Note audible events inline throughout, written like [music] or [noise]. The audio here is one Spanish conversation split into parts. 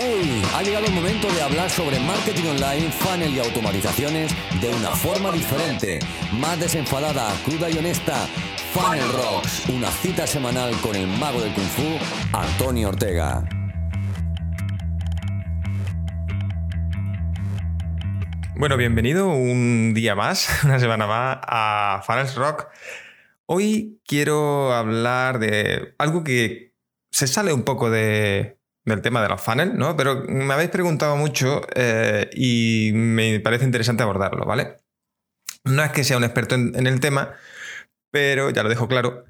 ¡Hey! Ha llegado el momento de hablar sobre marketing online, funnel y automatizaciones de una forma diferente, más desenfadada, cruda y honesta. Funnel Rocks, una cita semanal con el mago del kung fu, Antonio Ortega. Bueno, bienvenido un día más, [laughs] una semana más a Funnels Rock. Hoy quiero hablar de algo que se sale un poco de, del tema de los funnels, ¿no? Pero me habéis preguntado mucho eh, y me parece interesante abordarlo, ¿vale? No es que sea un experto en, el tema, pero ya lo dejo claro.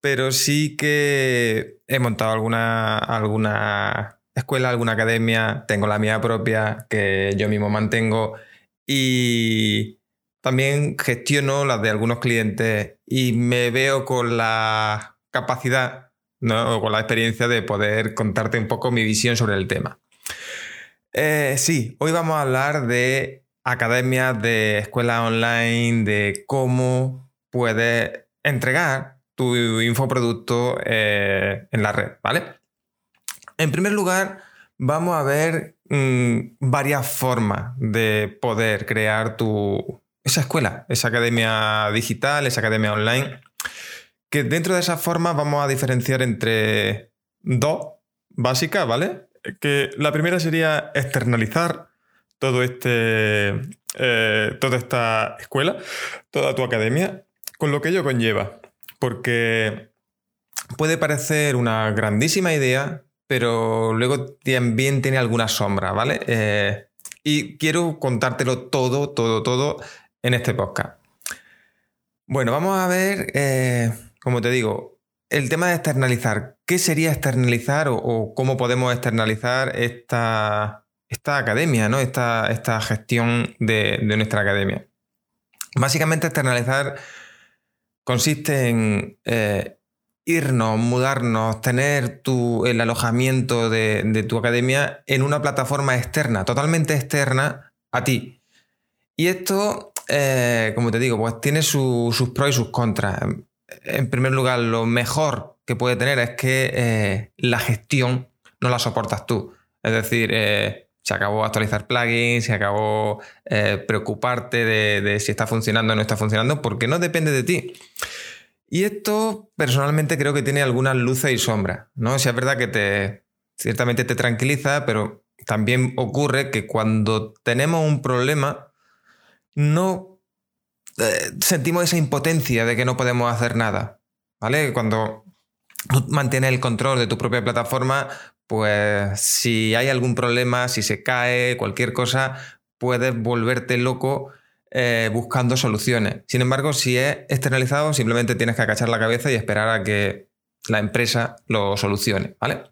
Pero sí que he montado alguna, alguna escuela, alguna academia, tengo la mía propia que yo mismo mantengo y también gestiono las de algunos clientes y me veo con la capacidad ¿no? con la experiencia de poder contarte un poco mi visión sobre el tema. Eh, sí, hoy vamos a hablar de academias, de escuelas online, de cómo puedes entregar tu infoproducto eh, en la red, ¿vale? En primer lugar, vamos a ver mm, varias formas de poder crear tu, esa escuela, esa academia digital, esa academia online que dentro de esa forma vamos a diferenciar entre dos básicas, ¿vale? Que la primera sería externalizar todo este, eh, toda esta escuela, toda tu academia, con lo que ello conlleva. Porque puede parecer una grandísima idea, pero luego también tiene alguna sombra, ¿vale? Eh, y quiero contártelo todo, todo, todo en este podcast. Bueno, vamos a ver eh, como te digo, el tema de externalizar, ¿qué sería externalizar o, cómo podemos externalizar esta, esta academia, ¿no? esta, esta gestión de, nuestra academia? Básicamente externalizar consiste en eh, irnos, mudarnos, tener tu, el alojamiento de, tu academia en una plataforma externa, totalmente externa a ti. Y esto, eh, como te digo, pues tiene sus pros y sus contras en primer lugar, lo mejor que puede tener es que eh, la gestión no la soportas tú. Es decir, eh, se acabó actualizar plugins, se acabó eh, preocuparte de, si está funcionando o no está funcionando, porque no depende de ti. Y esto personalmente creo que tiene algunas luces y sombras. ¿no? Si es verdad que te ciertamente te tranquiliza, pero también ocurre que cuando tenemos un problema, no eh, sentimos esa impotencia de que no podemos hacer nada. ¿Vale? Cuando mantienes el control de tu propia plataforma, pues si hay algún problema, si se cae, cualquier cosa, puedes volverte loco eh, buscando soluciones. Sin embargo, si es externalizado, simplemente tienes que agachar la cabeza y esperar a que la empresa lo solucione. ¿Vale?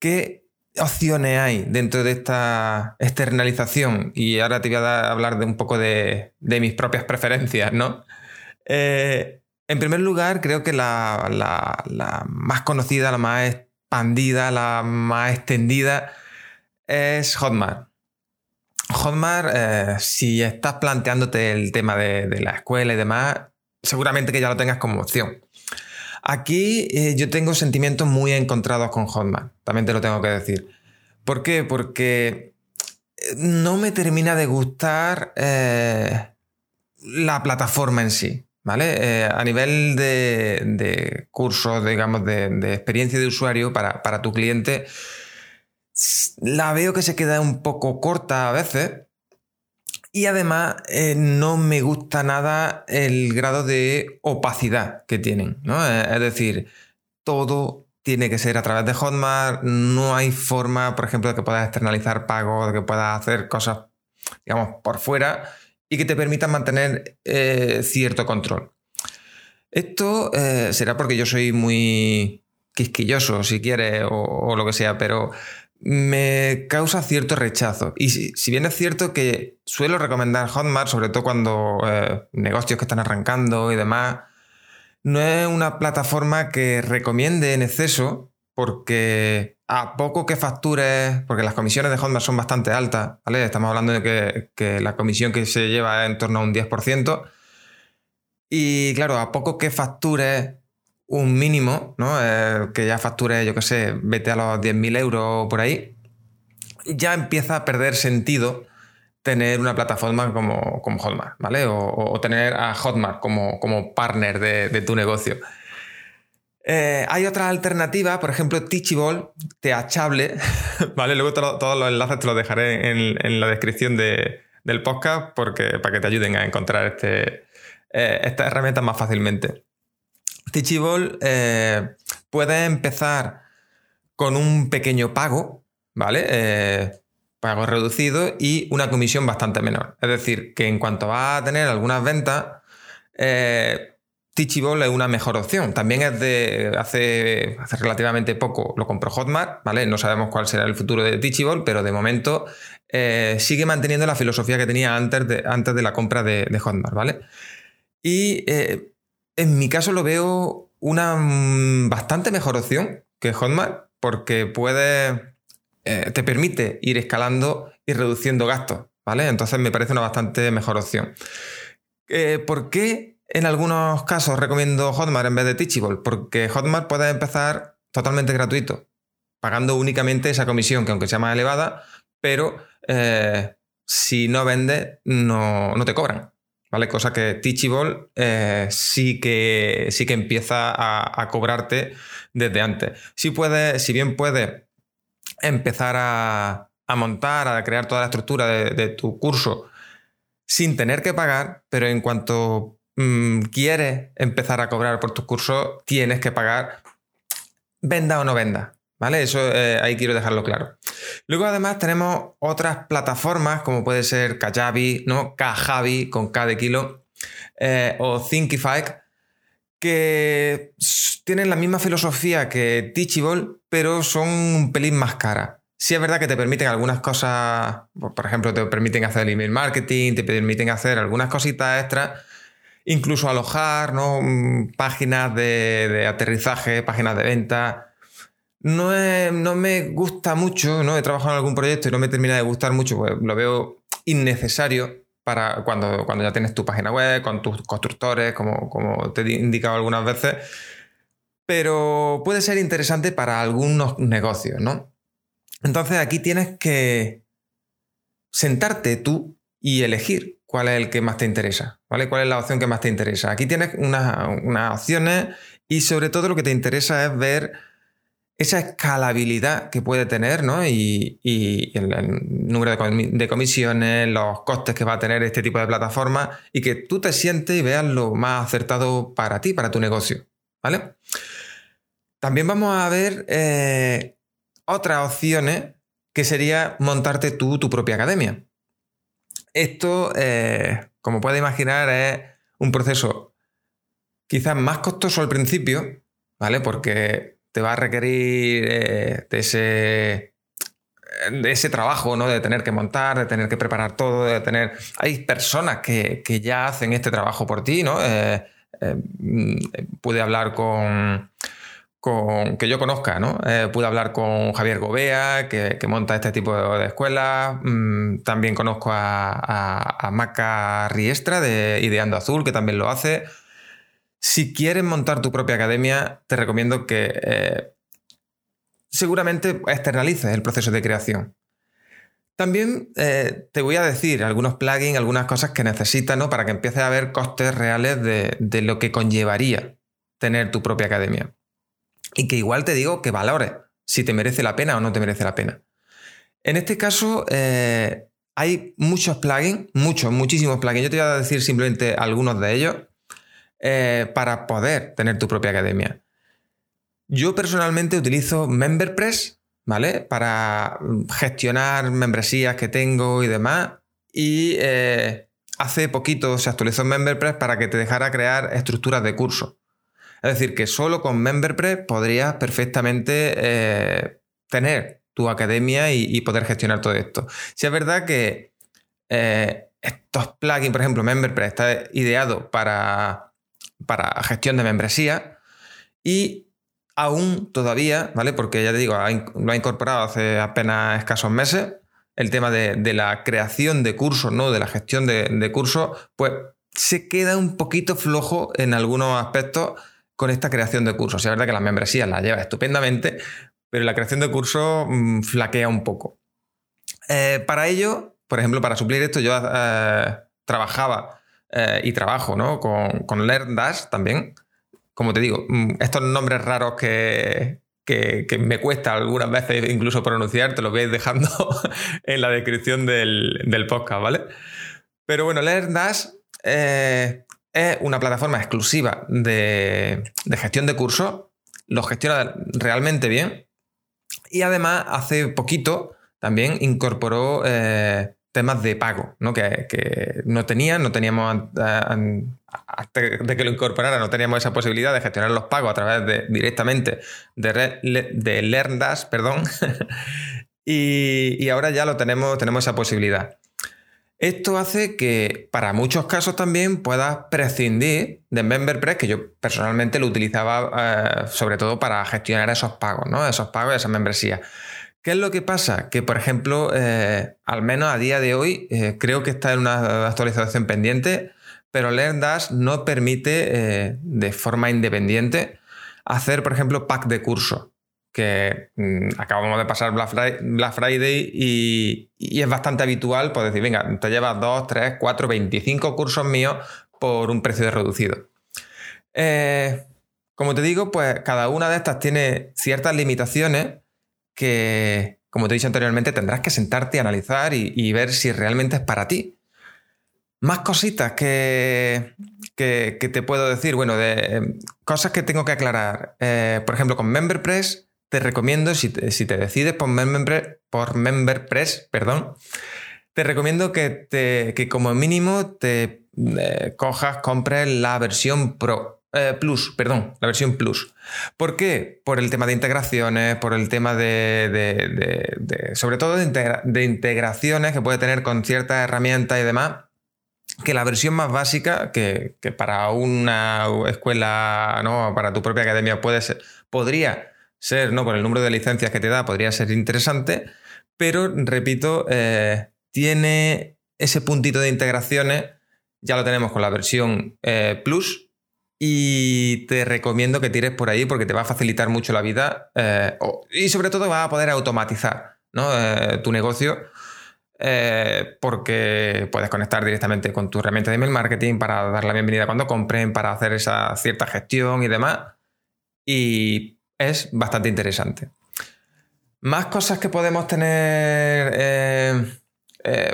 ¿Qué opciones hay dentro de esta externalización? Y ahora te voy a hablar de un poco de, mis propias preferencias, ¿no? Eh, en primer lugar, creo que la, más conocida, la más expandida, la más extendida es Hotmart. Hotmart, eh, si estás planteándote el tema de, de la escuela y demás, seguramente que ya lo tengas como opción. Aquí eh, yo tengo sentimientos muy encontrados con Hotman, también te lo tengo que decir. ¿Por qué? Porque eh, no me termina de gustar eh, la plataforma en sí. ¿Vale? a nivel de, cursos, digamos, de, experiencia de usuario para, para tu cliente, la veo que se queda un poco corta a veces y además eh, no me gusta nada el grado de opacidad que tienen. ¿no? Eh, es decir, todo tiene que ser a través de Hotmart. No hay forma, por ejemplo, de que puedas externalizar pagos, de que puedas hacer cosas, digamos, por fuera y que te permitan mantener eh, cierto control. Esto será porque yo soy muy quisquilloso, si quieres, o lo que sea, pero me causa cierto rechazo. Y si, bien es cierto que suelo recomendar Hotmart, sobre todo cuando eh, negocios que están arrancando y demás, no es una plataforma que recomiende en exceso porque a poco que factures, porque las comisiones de Hotmart son bastante altas, ¿vale? Estamos hablando de que, la comisión que se lleva es en torno a un 10%. Y claro, a poco que factures un mínimo, ¿no? Eh, que ya facture, yo qué sé, vete a los 10.000 euros por ahí, ya empieza a perder sentido tener una plataforma como, como Hotmart, ¿vale? O, tener a Hotmart como, como partner de, tu negocio. Eh, hay otra alternativa, por ejemplo, Teachable, Teachable, [laughs] ¿vale? Luego todos los enlaces te los dejaré en, la descripción del podcast porque, para que te ayuden a encontrar este, eh, estas herramientas más fácilmente. Teachable eh, puede empezar con un pequeño pago, ¿vale? pago reducido y una comisión bastante menor. Es decir, que en cuanto va a tener algunas ventas, eh, Teachable es una mejor opción. También es de hace, relativamente poco lo compró Hotmart, ¿vale? No sabemos cuál será el futuro de Teachable, pero de momento eh, sigue manteniendo la filosofía que tenía antes de, antes de la compra de, Hotmart, ¿vale? Y eh, en mi caso lo veo una mm, bastante mejor opción que Hotmart, porque puede eh, te permite ir escalando y reduciendo gastos, ¿vale? Entonces me parece una bastante mejor opción. Eh, ¿Por qué en algunos casos recomiendo Hotmart en vez de Teachable? Porque Hotmart puede empezar totalmente gratuito, pagando únicamente esa comisión, que aunque sea más elevada, pero eh, si no vendes, no, te cobran. ¿Vale? Cosa que Teachable sí, que, sí que empieza a, cobrarte desde antes. Si, puede, si bien puede empezar a, montar, a crear toda la estructura de, tu curso sin tener que pagar, pero en cuanto mm, quieres empezar a cobrar por tus cursos, tienes que pagar, venda o no venda. ¿Vale? Eso eh, ahí quiero dejarlo claro. Luego, además, tenemos otras plataformas como puede ser Kajabi, ¿no? Kajabi con K de kilo, eh, o Thinkify, que tienen la misma filosofía que Teachable, pero son un pelín más caras. Sí es verdad que te permiten algunas cosas, por ejemplo, te permiten hacer email marketing, te permiten hacer algunas cositas extras, incluso alojar ¿no? Mm, páginas de, aterrizaje, páginas de venta. No, no, me gusta mucho, ¿no? He trabajado en algún proyecto y no me termina de gustar mucho, pues lo veo innecesario para cuando, cuando ya tienes tu página web, con tus constructores, como, como te he indicado algunas veces. Pero puede ser interesante para algunos negocios, ¿no? Entonces aquí tienes que sentarte tú y elegir cuál es el que más te interesa, ¿vale? ¿Cuál es la opción que más te interesa? Aquí tienes unas opciones y sobre todo lo que te interesa es ver esa escalabilidad que puede tener, ¿no? Y, el, número de, comisiones, los costes que va a tener este tipo de plataforma y que tú te sientes y veas lo más acertado para ti, para tu negocio, ¿vale? También vamos a ver eh, otras opciones que sería montarte tú tu propia academia. Esto, eh, como puedes imaginar, es un proceso quizás más costoso al principio, ¿vale? Porque te va a requerir eh, de, ese, de ese trabajo, ¿no? De tener que montar, de tener que preparar todo, de tener... Hay personas que, ya hacen este trabajo por ti, ¿no? Eh, eh, pude hablar con, con, que yo conozca, ¿no? pude hablar con Javier Gobea, que, monta este tipo de, escuelas. Mm, también conozco a, Maca Riestra de Ideando Azul, que también lo hace. Si quieres montar tu propia academia, te recomiendo que eh, seguramente externalices el proceso de creación. También eh, te voy a decir algunos plugins, algunas cosas que necesitas ¿no? para que empieces a ver costes reales de, lo que conllevaría tener tu propia academia. Y que igual te digo que valores si te merece la pena o no te merece la pena. En este caso, eh, hay muchos plugins, muchos, muchísimos plugins. Yo te voy a decir simplemente algunos de ellos eh, para poder tener tu propia academia. Yo personalmente utilizo MemberPress, ¿vale? Para gestionar membresías que tengo y demás. Y eh, hace poquito se actualizó MemberPress para que te dejara crear estructuras de curso. Es decir, que solo con MemberPress podrías perfectamente eh, tener tu academia y, poder gestionar todo esto. Si es verdad que estos plugins, por ejemplo, MemberPress está ideado para para gestión de membresía y aún todavía, ¿vale? Porque ya te digo, lo ha incorporado hace apenas escasos meses, el tema de, la creación de cursos, ¿no? De la gestión de, cursos, pues se queda un poquito flojo en algunos aspectos con esta creación de cursos. Es verdad que las membresías las lleva estupendamente, pero la creación de cursos mm, flaquea un poco. Eh, para ello, por ejemplo, para suplir esto, yo eh, trabajaba eh, y trabajo ¿no? con, con LearnDash también. Como te digo, mm, estos nombres raros que, que, me cuesta algunas veces incluso pronunciar, te lo voy dejando [laughs] en la descripción del, del podcast, ¿vale? Pero bueno, LearnDash es una plataforma exclusiva de, de gestión de cursos, lo gestiona realmente bien y además hace poquito también incorporó eh, temas de pago, ¿no? Que, no tenían, no teníamos antes de que lo incorporara, no teníamos esa posibilidad de gestionar los pagos a través de directamente de, de LearnDash, perdón. [laughs] y, ahora ya lo tenemos, tenemos esa posibilidad. Esto hace que para muchos casos también puedas prescindir de MemberPress, que yo personalmente lo utilizaba eh, sobre todo para gestionar esos pagos, ¿no? Esos pagos y esas membresías. ¿Qué es lo que pasa? Que, por ejemplo, eh, al menos a día de hoy, eh, creo que está en una actualización pendiente, pero LearnDash no permite eh, de forma independiente hacer, por ejemplo, pack de curso, que mm, acabamos de pasar Black Friday, y, es bastante habitual, pues decir, venga, te llevas 2, 3, 4, 25 cursos míos por un precio reducido. como te digo, pues cada una de estas tiene ciertas limitaciones que, como te he dicho anteriormente, tendrás que sentarte, analizar y, ver si realmente es para ti. Más cositas que, que, te puedo decir, bueno, de cosas que tengo que aclarar. Eh, por ejemplo, con MemberPress te recomiendo, si te, si te decides por MemberPress, por MemberPress, perdón, te recomiendo que, te, que como mínimo te eh, cojas, compres la versión Pro. Eh, Plus, perdón, la versión Plus. ¿Por qué? Por el tema de integraciones, por el tema de, sobre todo de, integraciones que puede tener con ciertas herramientas y demás, que la versión más básica, que, para una escuela, ¿no? para tu propia academia puede ser, podría ser, ¿no? por el número de licencias que te da, podría ser interesante, pero repito, eh, tiene ese puntito de integraciones, ya lo tenemos con la versión eh, Plus, y te recomiendo que tires por ahí porque te va a facilitar mucho la vida eh, y sobre todo va a poder automatizar eh, tu negocio eh, porque puedes conectar directamente con tu herramienta de email marketing para dar la bienvenida cuando compren, para hacer esa cierta gestión y demás. Y es bastante interesante. Más cosas que podemos tener...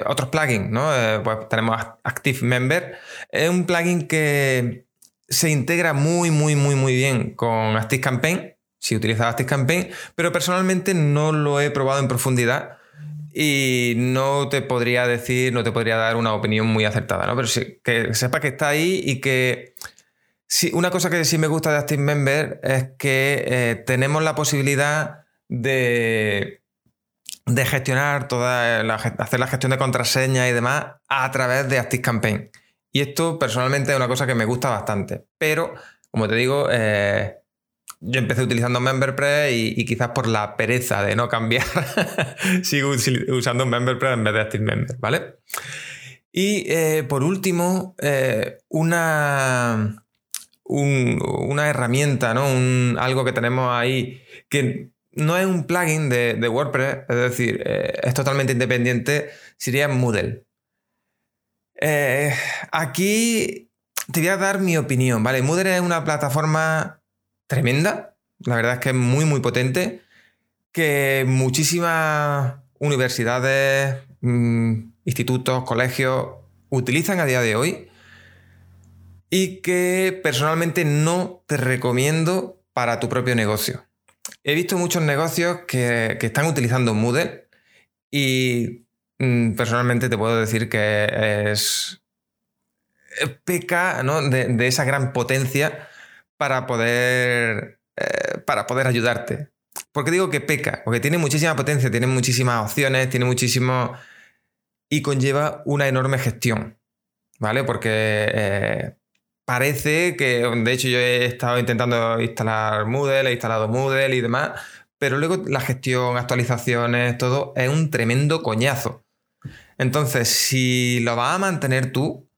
otros plugins, ¿no? pues tenemos Active Member. Es un plugin que se integra muy, muy, muy, muy bien con ActiveCampaign, si utilizas ActiveCampaign, pero personalmente no lo he probado en profundidad y no te podría decir, no te podría dar una opinión muy acertada, ¿no? Pero que sepa que está ahí y que sí, una cosa que sí me gusta de ActiveMember es que eh, tenemos la posibilidad de, de gestionar toda la, hacer la gestión de contraseña y demás a través de ActiveCampaign. Y esto personalmente es una cosa que me gusta bastante. Pero, como te digo, eh, yo empecé utilizando MemberPress y, quizás por la pereza de no cambiar, [laughs] sigo usando MemberPress en vez de ActiveMember, ¿vale? Y eh, por último, eh, una, una herramienta, ¿no? algo que tenemos ahí que no es un plugin de WordPress, es decir, es totalmente independiente, sería Moodle. Eh, aquí te voy a dar mi opinión, ¿vale? Moodle es una plataforma tremenda, la verdad es que es muy, muy potente, que muchísimas universidades, mm, institutos, colegios utilizan a día de hoy y que personalmente no te recomiendo para tu propio negocio. He visto muchos negocios que, que están utilizando Moodle y personalmente te puedo decir que es eh, peca de, esa gran potencia para poder, eh, para poder ayudarte. ¿Por qué digo que peca? Porque tiene muchísima potencia, tiene muchísimas opciones, tiene muchísimo... y conlleva una enorme gestión, ¿vale? Porque eh, parece que, de hecho yo he estado intentando instalar Moodle, he instalado Moodle y demás, pero luego la gestión, actualizaciones, todo es un tremendo coñazo. Entonces, si lo vas a mantener tú,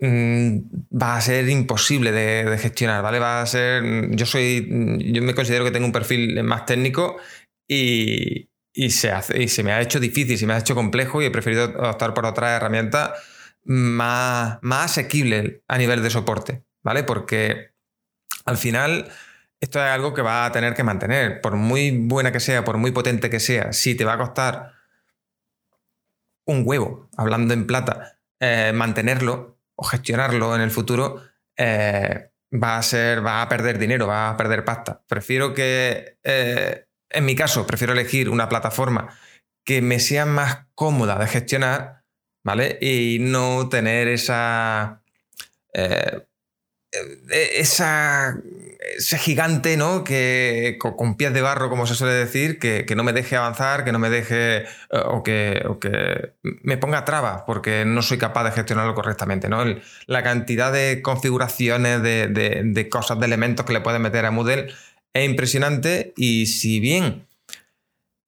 mm, va a ser imposible de, gestionar, ¿vale? Va a ser. Yo soy. Yo me considero que tengo un perfil más técnico y, se, y se me ha hecho difícil, se me ha hecho complejo y he preferido optar por otra herramienta más, más asequible a nivel de soporte, ¿vale? Porque al final esto es algo que va a tener que mantener, por muy buena que sea, por muy potente que sea, si te va a costar un huevo, hablando en plata, eh, mantenerlo o gestionarlo en el futuro, eh, va a ser, va a perder dinero, va a perder pasta. Prefiero que, eh, en mi caso, prefiero elegir una plataforma que me sea más cómoda de gestionar, ¿vale? Y no tener esa, esa ese gigante, ¿no? Que con, pies de barro, como se suele decir, que, no me deje avanzar, que no me deje eh, o, que, que, me ponga trabas porque no soy capaz de gestionarlo correctamente, ¿no? la cantidad de configuraciones, de, cosas, de elementos que le puedes meter a Moodle es impresionante y si bien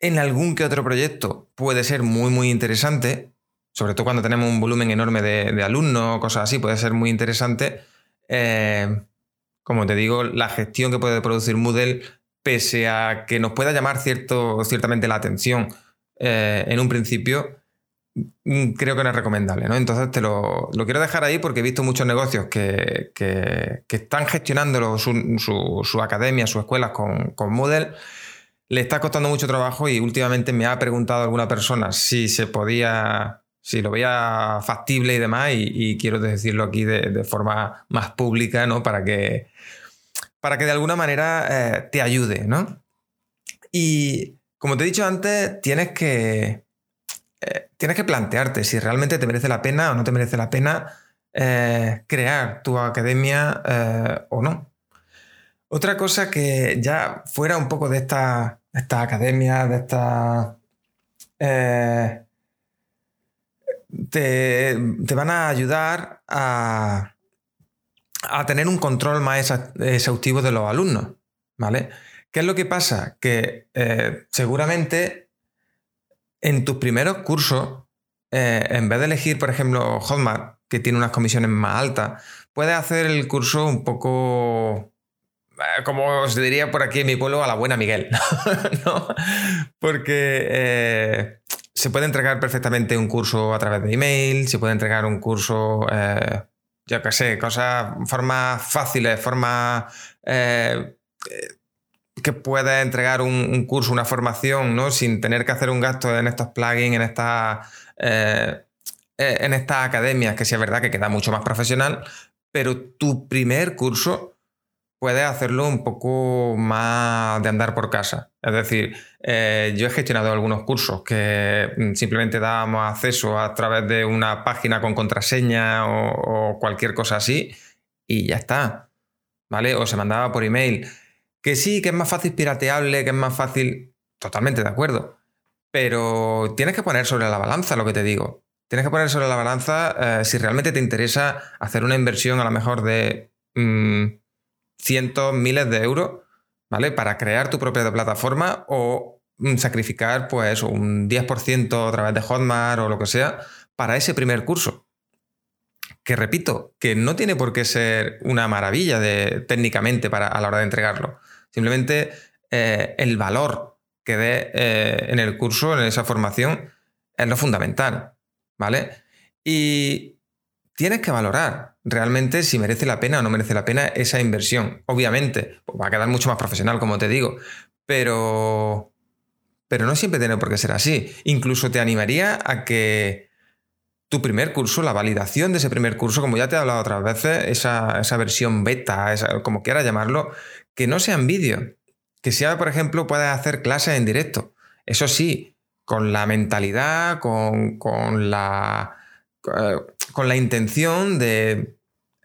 en algún que otro proyecto puede ser muy, muy interesante, sobre todo cuando tenemos un volumen enorme de, alumnos o cosas así, puede ser muy interesante. Eh, como te digo, la gestión que puede producir Moodle, pese a que nos pueda llamar cierto, ciertamente la atención eh, en un principio, mm, creo que no es recomendable. Entonces te lo, quiero dejar ahí porque he visto muchos negocios que, están gestionando su, su, academia, sus escuelas con Moodle. Le está costando mucho trabajo y últimamente me ha preguntado alguna persona si se podía si lo veía factible y demás, y, quiero decirlo aquí de, forma más pública, ¿no? Para que, para que de alguna manera eh, te ayude, ¿no? Y como te he dicho antes, tienes que, eh, tienes que plantearte si realmente te merece la pena o no te merece la pena eh, crear tu academia o no. Otra cosa que ya fuera un poco de esta, esta academia, de esta te, van a ayudar a, tener un control más exhaustivo de los alumnos, ¿vale? ¿Qué es lo que pasa? Que eh, seguramente en tus primeros cursos, eh, en vez de elegir, por ejemplo, Hotmart, que tiene unas comisiones más altas, puedes hacer el curso un poco, eh, como os diría por aquí en mi pueblo, a la buena Miguel, [laughs] ¿no? Porque se puede entregar perfectamente un curso a través de email, se puede entregar un curso, eh, yo qué sé, cosas, formas fáciles, formas eh, que pueda entregar un, curso, una formación, ¿no? Sin tener que hacer un gasto en estos plugins, en estas, eh, en estas academias, que sí es verdad que queda mucho más profesional, pero tu primer curso puedes hacerlo un poco más de andar por casa. Es decir, eh, yo he gestionado algunos cursos que mm, simplemente dábamos acceso a través de una página con contraseña o, cualquier cosa así y ya está. ¿Vale? O se mandaba por email. Que sí, que es más fácil pirateable, que es más fácil. Totalmente de acuerdo. Pero tienes que poner sobre la balanza lo que te digo. Tienes que poner sobre la balanza eh, si realmente te interesa hacer una inversión a lo mejor de mm, cientos, miles de euros, ¿vale? Para crear tu propia plataforma o mm, sacrificar, pues, un 10% a través de Hotmart o lo que sea para ese primer curso. Que repito, que no tiene por qué ser una maravilla de, técnicamente para, a la hora de entregarlo. Simplemente eh, el valor que dé eh, en el curso, en esa formación, es lo fundamental. ¿Vale? Y tienes que valorar realmente si merece la pena o no merece la pena esa inversión. Obviamente, pues va a quedar mucho más profesional, como te digo, pero, pero no siempre tiene por qué ser así. Incluso te animaría a que tu primer curso, la validación de ese primer curso, como ya te he hablado otras veces, esa, versión beta, como quieras llamarlo, que no sea en vídeo. Que sea, por ejemplo, puedas hacer clases en directo. Eso sí, con la mentalidad, con, con la con la intención de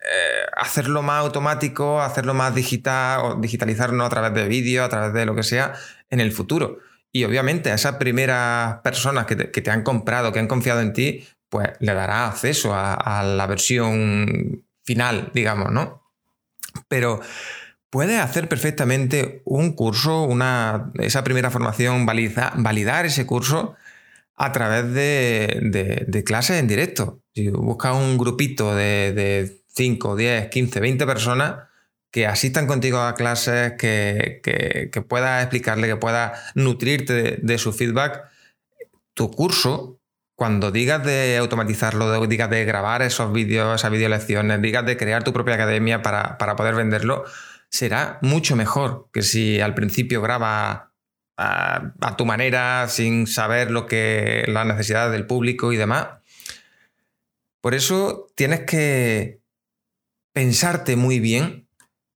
eh, hacerlo más automático, hacerlo más digital, o digitalizarlo a través de vídeo, a través de lo que sea, en el futuro. Y obviamente a esas primeras personas que te, han comprado, que han confiado en ti, pues le dará acceso a, la versión final, digamos, ¿no? Pero puedes hacer perfectamente un curso, una, esa primera formación, validar ese curso a través de, clases en directo. Si buscas un grupito de, 5, 10, 15, 20 personas que asistan contigo a clases, que, que, puedas explicarle, que puedas nutrirte de, su feedback. Tu curso, cuando digas de automatizarlo, digas de grabar esos vídeos, esas video lecciones, digas de crear tu propia academia para, poder venderlo, será mucho mejor que si al principio grabas a, tu manera, sin saber lo que las necesidades del público y demás. Por eso tienes que pensarte muy bien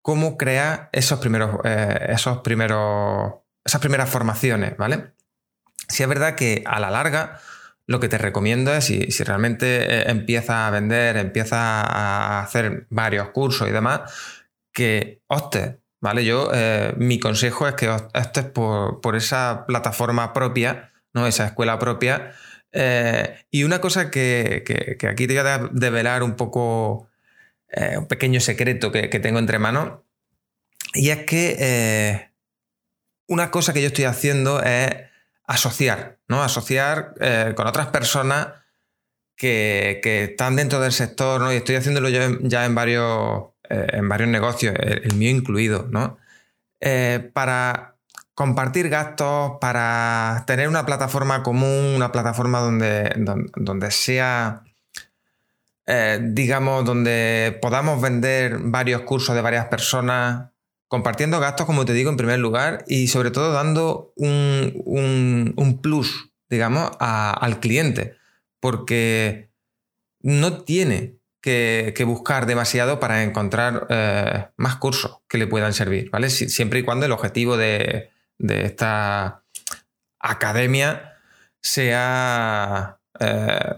cómo crea esos primeros, eh, esos primeros, esas primeras formaciones, ¿vale? Si es verdad que a la larga lo que te recomiendo es, si, si realmente eh, empiezas a vender, empiezas a hacer varios cursos y demás, que optes, ¿vale? Yo, eh, mi consejo es que optes por, por, esa plataforma propia, ¿no? Esa escuela propia. y una cosa que, que, aquí te voy a develar un poco eh, un pequeño secreto que, tengo entre manos. Y es que eh, una cosa que yo estoy haciendo es asociar, ¿no? Asociar eh, con otras personas que, están dentro del sector, ¿no? Y estoy haciéndolo yo ya en varios, en varios negocios, el, mío incluido, ¿no? para compartir gastos, para tener una plataforma común, una plataforma donde, donde sea eh, digamos, donde podamos vender varios cursos de varias personas, compartiendo gastos, como te digo, en primer lugar, y sobre todo dando un, plus, digamos, al cliente, porque no tiene que, buscar demasiado para encontrar eh, más cursos que le puedan servir, ¿vale? siempre y cuando el objetivo de, esta academia sea eh,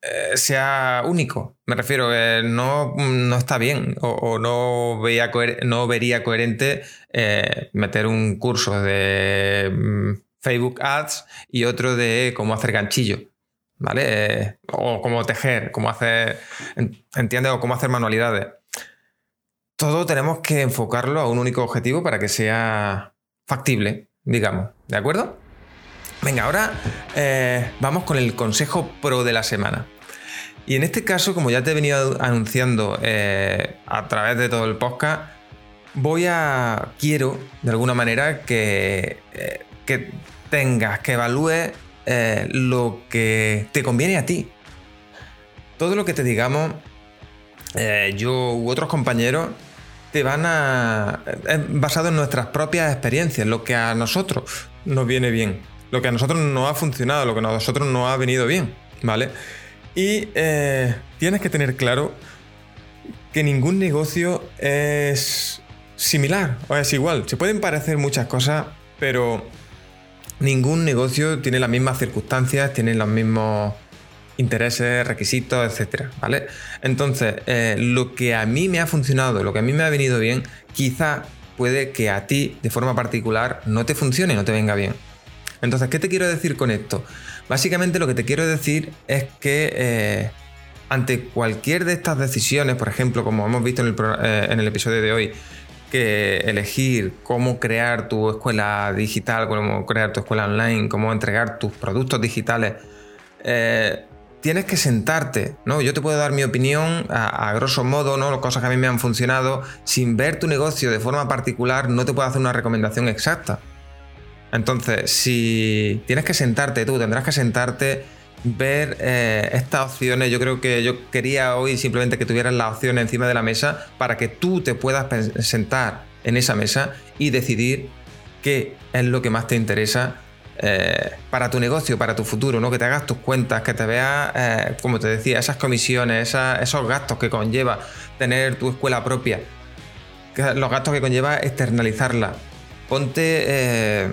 eh, sea único. Me refiero, no, no está bien o, no, veía no vería coherente meter un curso de mm, Facebook Ads y otro de cómo hacer ganchillo. ¿Vale? Eh, o cómo tejer, cómo hacer, entiendes, o cómo hacer manualidades. Todo tenemos que enfocarlo a un único objetivo para que sea factible, digamos. ¿De acuerdo? Venga, ahora vamos con el consejo pro de la semana. Y en este caso, como ya te he venido anunciando eh, a través de todo el podcast, voy a. Quiero, de alguna manera, que, eh, que tengas, que evalúes eh, lo que te conviene a ti. Todo lo que te digamos, yo u otros compañeros, te van a. basado en nuestras propias experiencias, lo que a nosotros nos viene bien, lo que a nosotros no ha funcionado, lo que a nosotros no ha venido bien, ¿vale? Y eh, tienes que tener claro que ningún negocio es similar o es igual. Se pueden parecer muchas cosas, pero ningún negocio tiene las mismas circunstancias, tiene los mismos intereses, requisitos, etcétera, ¿vale? Entonces, eh, lo que a mí me ha funcionado, lo que a mí me ha venido bien, quizá puede que a ti, de forma particular, no te funcione, no te venga bien. Entonces, ¿qué te quiero decir con esto? Básicamente lo que te quiero decir es que eh, ante cualquier de estas decisiones, por ejemplo, como hemos visto eh, en el, episodio de hoy, que elegir cómo crear tu escuela digital, cómo crear tu escuela online, cómo entregar tus productos digitales, eh, tienes que sentarte, ¿no? Yo te puedo dar mi opinión a, grosso modo, ¿no? Las cosas que a mí me han funcionado, sin ver tu negocio de forma particular, no te puedo hacer una recomendación exacta. Entonces, si tienes que sentarte tú, tendrás que sentarte, ver eh, estas opciones. Yo creo que yo quería hoy simplemente que tuvieras la opción encima de la mesa para que tú te puedas sentar en esa mesa y decidir qué es lo que más te interesa eh, para tu negocio, para tu futuro, ¿no? Que te hagas tus cuentas, que te veas, eh, como te decía, esas comisiones, esos gastos que conlleva tener tu escuela propia, los gastos que conlleva externalizarla. Ponte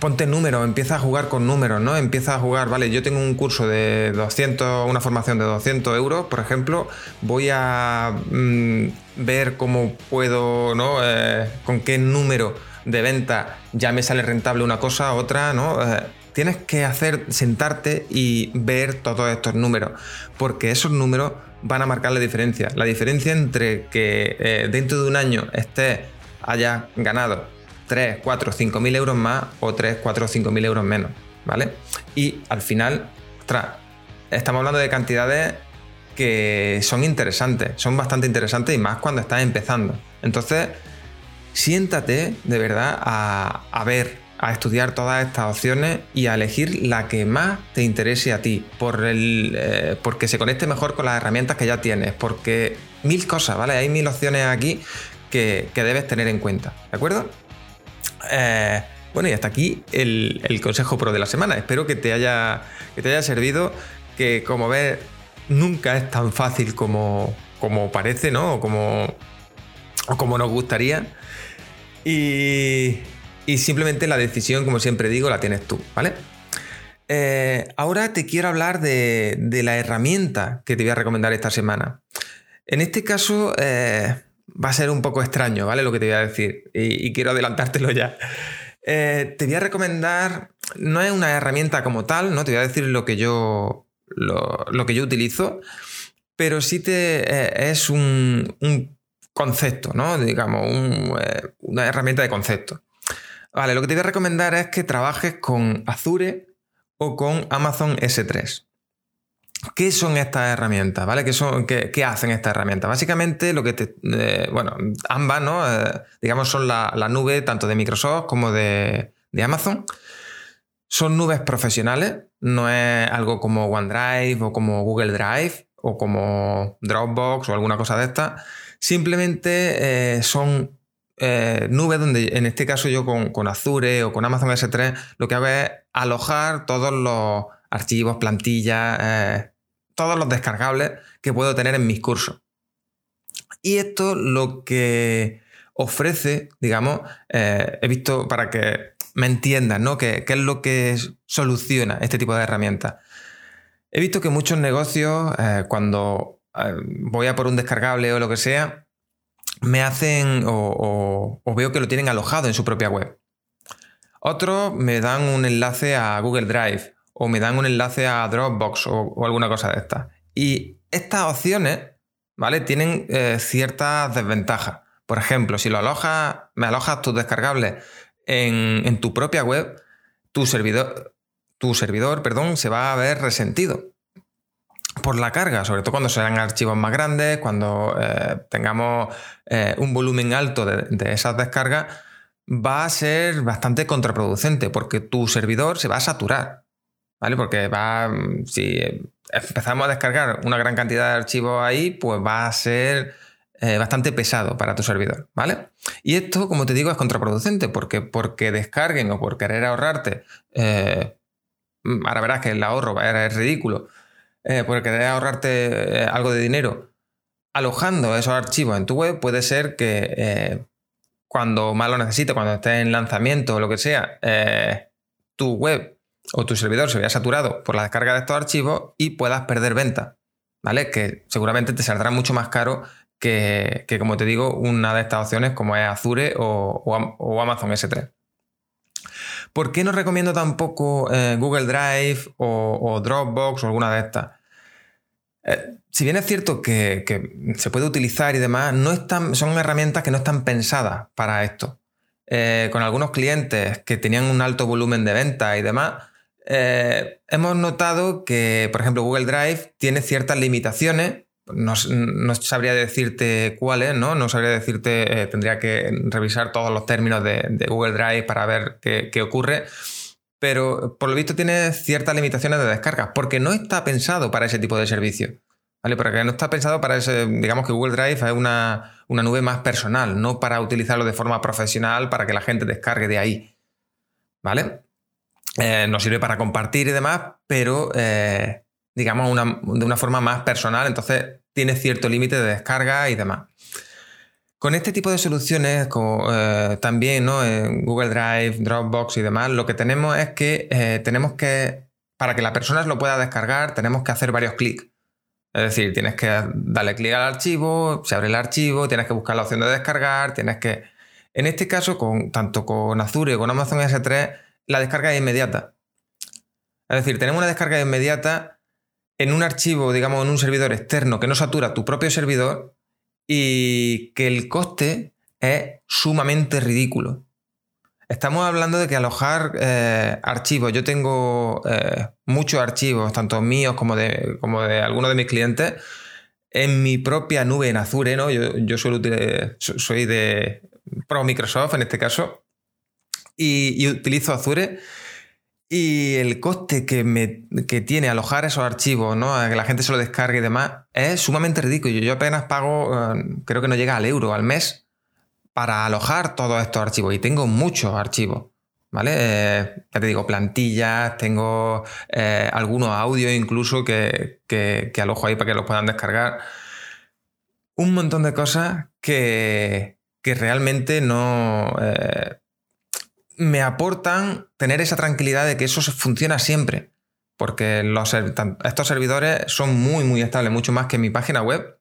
ponte números, empieza a jugar con números, ¿no? Empieza a jugar, vale, yo tengo un curso de 200, una formación de 200 euros, por ejemplo, voy a mm, ver cómo puedo, ¿no? Eh, con qué número de venta ya me sale rentable una cosa, otra, ¿no? Eh, tienes que hacer, sentarte y ver todos estos números, porque esos números van a marcar la diferencia. La diferencia entre que dentro de un año estés, haya ganado 3, 4, 5 mil euros más o 3, 4, 5 mil euros menos, ¿vale? Y al final, ostras, estamos hablando de cantidades que son interesantes, son bastante interesantes y más cuando estás empezando. Entonces, siéntate de verdad a, ver, a estudiar todas estas opciones y a elegir la que más te interese a ti, por el, eh, porque se conecte mejor con las herramientas que ya tienes, porque mil cosas, ¿vale? Hay mil opciones aquí que, debes tener en cuenta, ¿de acuerdo? Eh, bueno, y hasta aquí el, consejo pro de la semana. Espero que te haya, que te haya servido, que como ves, nunca es tan fácil como, como parece, ¿no? O como, como nos gustaría. Y, simplemente la decisión, como siempre digo, la tienes tú, ¿vale? Eh, ahora te quiero hablar de, la herramienta que te voy a recomendar esta semana. En este caso eh, va a ser un poco extraño, ¿vale? Lo que te voy a decir. Y, quiero adelantártelo ya. Eh, te voy a recomendar, no es una herramienta como tal, ¿no? Te voy a decir lo que yo, lo, que yo utilizo, pero sí te, es un, un concepto, ¿no? Digamos, eh, una herramienta de concepto. Vale, lo que te voy a recomendar es que trabajes con Azure o con Amazon S3. ¿Qué son estas herramientas? ¿Vale? ¿Qué, son, qué, hacen estas herramientas? Básicamente lo que te. Eh, bueno, ambas, ¿no? Eh, digamos, son la, nube tanto de Microsoft como de, Amazon. Son nubes profesionales, no es algo como OneDrive o como Google Drive o como Dropbox o alguna cosa de estas Simplemente eh, son eh, nubes donde, en este caso yo con, Azure o con Amazon S3, lo que hago es alojar todos los archivos, plantillas, todos los descargables que puedo tener en mis cursos. Y esto lo que ofrece, digamos, he visto para que me entiendan, ¿no? ¿Qué, es lo que soluciona este tipo de herramientas? He visto que muchos negocios, cuando voy a por un descargable o lo que sea, me hacen o, veo que lo tienen alojado en su propia web. Otros me dan un enlace a Google Drive o me dan un enlace a Dropbox o, alguna cosa de estas. Y estas opciones, ¿vale? Tienen eh, ciertas desventajas. Por ejemplo, si lo alojas, me alojas tus descargables en, tu propia web, tu servidor, tu servidor perdón, se va a ver resentido por la carga, sobre todo cuando sean archivos más grandes, cuando eh, tengamos eh, un volumen alto de, esas descargas, va a ser bastante contraproducente porque tu servidor se va a saturar. ¿Vale? Porque va, si empezamos a descargar una gran cantidad de archivos ahí, pues va a ser eh, bastante pesado para tu servidor, ¿vale? Y esto, como te digo, es contraproducente porque porque descarguen o por querer ahorrarte, ahora verás que el ahorro ser ridículo, eh, porque debes ahorrarte eh, algo de dinero alojando esos archivos en tu web, puede ser que eh, cuando más lo necesites, cuando estés en lanzamiento o lo que sea, tu web o tu servidor se vea saturado por la descarga de estos archivos y puedas perder venta, ¿vale? Que seguramente te saldrá mucho más caro que, como te digo, una de estas opciones como es Azure o Amazon S3. ¿Por qué no recomiendo tampoco eh, Google Drive o, Dropbox o alguna de estas? Eh, si bien es cierto que, se puede utilizar y demás, no están, son herramientas que no están pensadas para esto. Eh, con algunos clientes que tenían un alto volumen de venta y demás, hemos notado que, por ejemplo, Google Drive tiene ciertas limitaciones no, sabría decirte cuáles, ¿no? No sabría decirte, eh, tendría que revisar todos los términos de, Google Drive para ver qué, ocurre. Pero por lo visto tiene ciertas limitaciones de descarga, porque no está pensado para ese tipo de servicio. ¿Vale? Porque no está pensado para ese, digamos que Google Drive es una, nube más personal, no para utilizarlo de forma profesional para que la gente descargue de ahí. ¿Vale? Eh, nos sirve para compartir y demás, pero eh, digamos, de una forma más personal, entonces tiene cierto límite de descarga y demás. Con este tipo de soluciones, como, eh, también ¿no? en Google Drive, Dropbox y demás, lo que tenemos es que eh, tenemos que, para que la persona lo pueda descargar, tenemos que hacer varios clics. Es decir, tienes que darle clic al archivo, se abre el archivo, tienes que buscar la opción de descargar, tienes que... En este caso, con, tanto con Azure como con Amazon S3, la descarga es inmediata. Es decir, tenemos una descarga inmediata en un archivo, digamos, en un servidor externo que no satura tu propio servidor y que el coste es sumamente ridículo. Estamos hablando de que alojar eh, archivos, yo tengo eh, muchos archivos, tanto míos como de, como de algunos de mis clientes, en mi propia nube en Azure, ¿no? Yo, yo suelo soy de pro Microsoft en este caso y, utilizo Azure. Y el coste que, me, que tiene alojar esos archivos, ¿no? Que la gente se lo descargue y demás, es sumamente ridículo. Yo apenas pago, eh, creo que no llega al euro al mes para alojar todos estos archivos. Y tengo muchos archivos. ¿Vale? Eh, ya te digo, plantillas, tengo eh, algunos audios incluso que, alojo ahí para que los puedan descargar. Un montón de cosas que, realmente no me aportan tener esa tranquilidad de que eso funciona siempre. Porque estos servidores son muy, muy estables, mucho más que mi página web.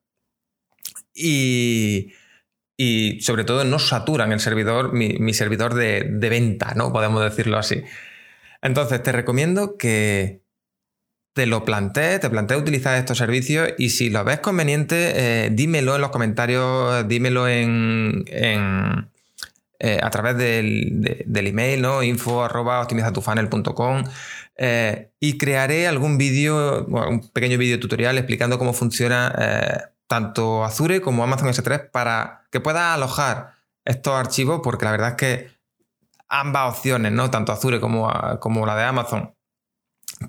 Y, y sobre todo no saturan el servidor, mi, servidor de, venta, ¿no? Podemos decirlo así. Entonces te recomiendo que te lo plantees, te plantees utilizar estos servicios y si lo ves conveniente, eh, dímelo en los comentarios, dímelo en, eh, a través del, email, ¿no? info eh, y crearé algún vídeo, un pequeño vídeo tutorial explicando cómo funciona tanto Azure como Amazon S3 para que puedas alojar estos archivos, porque la verdad es que ambas opciones, ¿no? Tanto Azure como, como la de Amazon,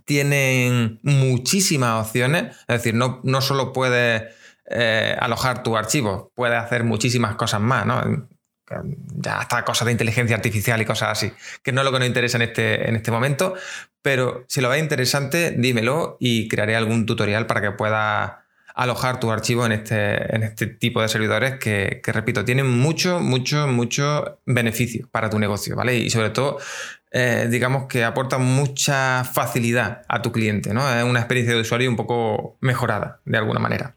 tienen muchísimas opciones. Es decir, no, no solo puedes eh, alojar tu archivo, puedes hacer muchísimas cosas más, ¿no? Ya hasta cosas de inteligencia artificial y cosas así, que no es lo que nos interesa en este, en este momento, pero si lo ves interesante, dímelo y crearé algún tutorial para que puedas alojar tu archivo en este, en este tipo de servidores que, repito, tienen mucho, mucho, mucho beneficio para tu negocio, ¿vale? Y sobre todo, eh, digamos que aportan mucha facilidad a tu cliente, ¿no? Es una experiencia de usuario un poco mejorada, de alguna manera.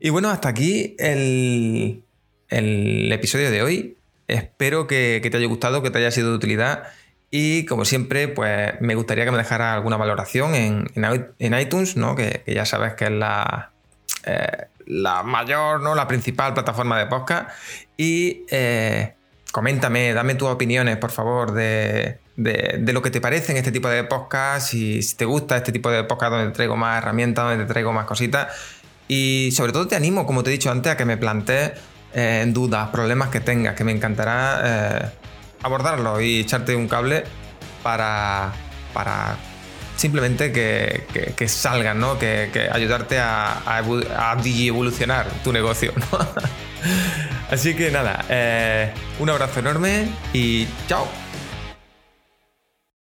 Y bueno, hasta aquí el, episodio de hoy. Espero que, te haya gustado, que te haya sido de utilidad. Y como siempre, pues me gustaría que me dejara alguna valoración en, en, iTunes, ¿no? Que, ya sabes que es la, eh, la mayor, ¿no? La principal plataforma de podcast. Y eh, coméntame, dame tus opiniones, por favor, de, de, lo que te parece en este tipo de podcast, si, si te gusta este tipo de podcast donde te traigo más herramientas, donde te traigo más cositas. Y sobre todo te animo, como te he dicho antes, a que me plantees eh, dudas, problemas que tengas, que me encantará abordarlo y echarte un cable para, para simplemente que, salgan, ¿no? que, ayudarte a, a, evolucionar tu negocio. [laughs] Así que nada, eh, un abrazo enorme y chao.